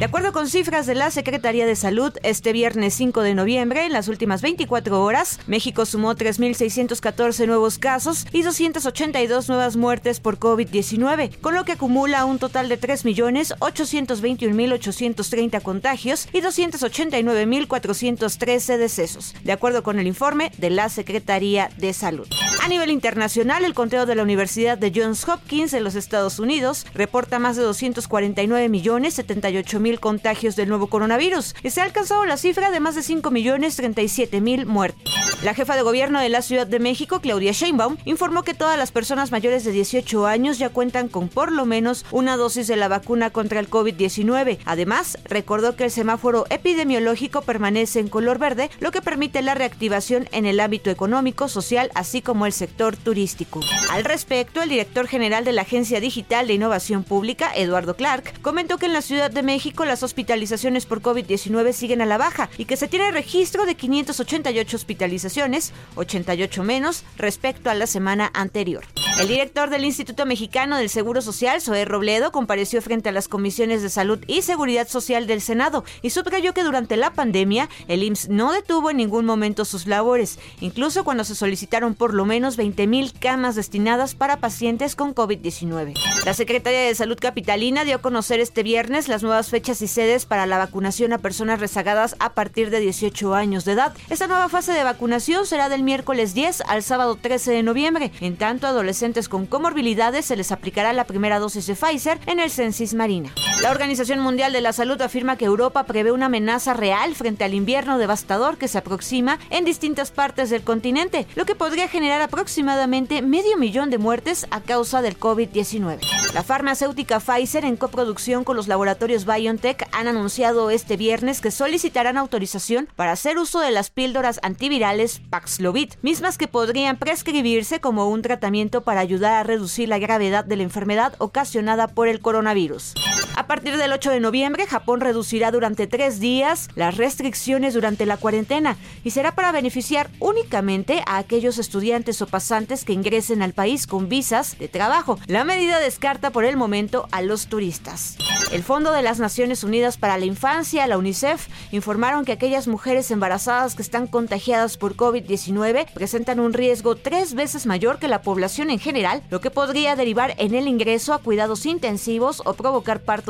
De acuerdo con cifras de la Secretaría de Salud, este viernes 5 de noviembre, en las últimas 24 horas, México sumó 3.614 nuevos casos y 282 nuevas muertes por COVID-19, con lo que acumula un total de 3.821.830 contagios y 289.413 decesos, de acuerdo con el informe de la Secretaría de Salud. A nivel internacional, el conteo de la Universidad de Johns Hopkins en los Estados Unidos reporta más de 249 millones 78 mil contagios del nuevo coronavirus se ha alcanzado la cifra de más de 5 millones 37 mil muertos. La jefa de gobierno de la Ciudad de México, Claudia Sheinbaum, informó que todas las personas mayores de 18 años ya cuentan con por lo menos una dosis de la vacuna contra el COVID-19. Además, recordó que el semáforo epidemiológico permanece en color verde, lo que permite la reactivación en el ámbito económico, social, así como el sector turístico. Al respecto, el director general de la Agencia Digital de Innovación Pública, Eduardo Clark, comentó que en la Ciudad de México las hospitalizaciones por COVID-19 siguen a la baja y que se tiene registro de 588 hospitalizaciones, 88 menos respecto a la semana anterior. El director del Instituto Mexicano del Seguro Social, Zoé Robledo, compareció frente a las comisiones de salud y seguridad social del Senado y subrayó que durante la pandemia el IMSS no detuvo en ningún momento sus labores, incluso cuando se solicitaron por lo menos 20.000 camas destinadas para pacientes con COVID-19. La Secretaría de Salud Capitalina dio a conocer este viernes las nuevas fechas y sedes para la vacunación a personas rezagadas a partir de 18 años de edad. Esta nueva fase de vacunación será del miércoles 10 al sábado 13 de noviembre. En tanto, adolescentes con comorbilidades se les aplicará la primera dosis de Pfizer en el Censis Marina. La Organización Mundial de la Salud afirma que Europa prevé una amenaza real frente al invierno devastador que se aproxima en distintas partes del continente, lo que podría generar aproximadamente medio millón de muertes a causa del COVID-19. La farmacéutica Pfizer, en coproducción con los laboratorios BioNTech, han anunciado este viernes que solicitarán autorización para hacer uso de las píldoras antivirales Paxlovid, mismas que podrían prescribirse como un tratamiento para ayudar a reducir la gravedad de la enfermedad ocasionada por el coronavirus. A partir del 8 de noviembre, Japón reducirá durante tres días las restricciones durante la cuarentena y será para beneficiar únicamente a aquellos estudiantes o pasantes que ingresen al país con visas de trabajo. La medida descarta por el momento a los turistas. El Fondo de las Naciones Unidas para la Infancia, la UNICEF, informaron que aquellas mujeres embarazadas que están contagiadas por COVID-19 presentan un riesgo tres veces mayor que la población en general, lo que podría derivar en el ingreso a cuidados intensivos o provocar partos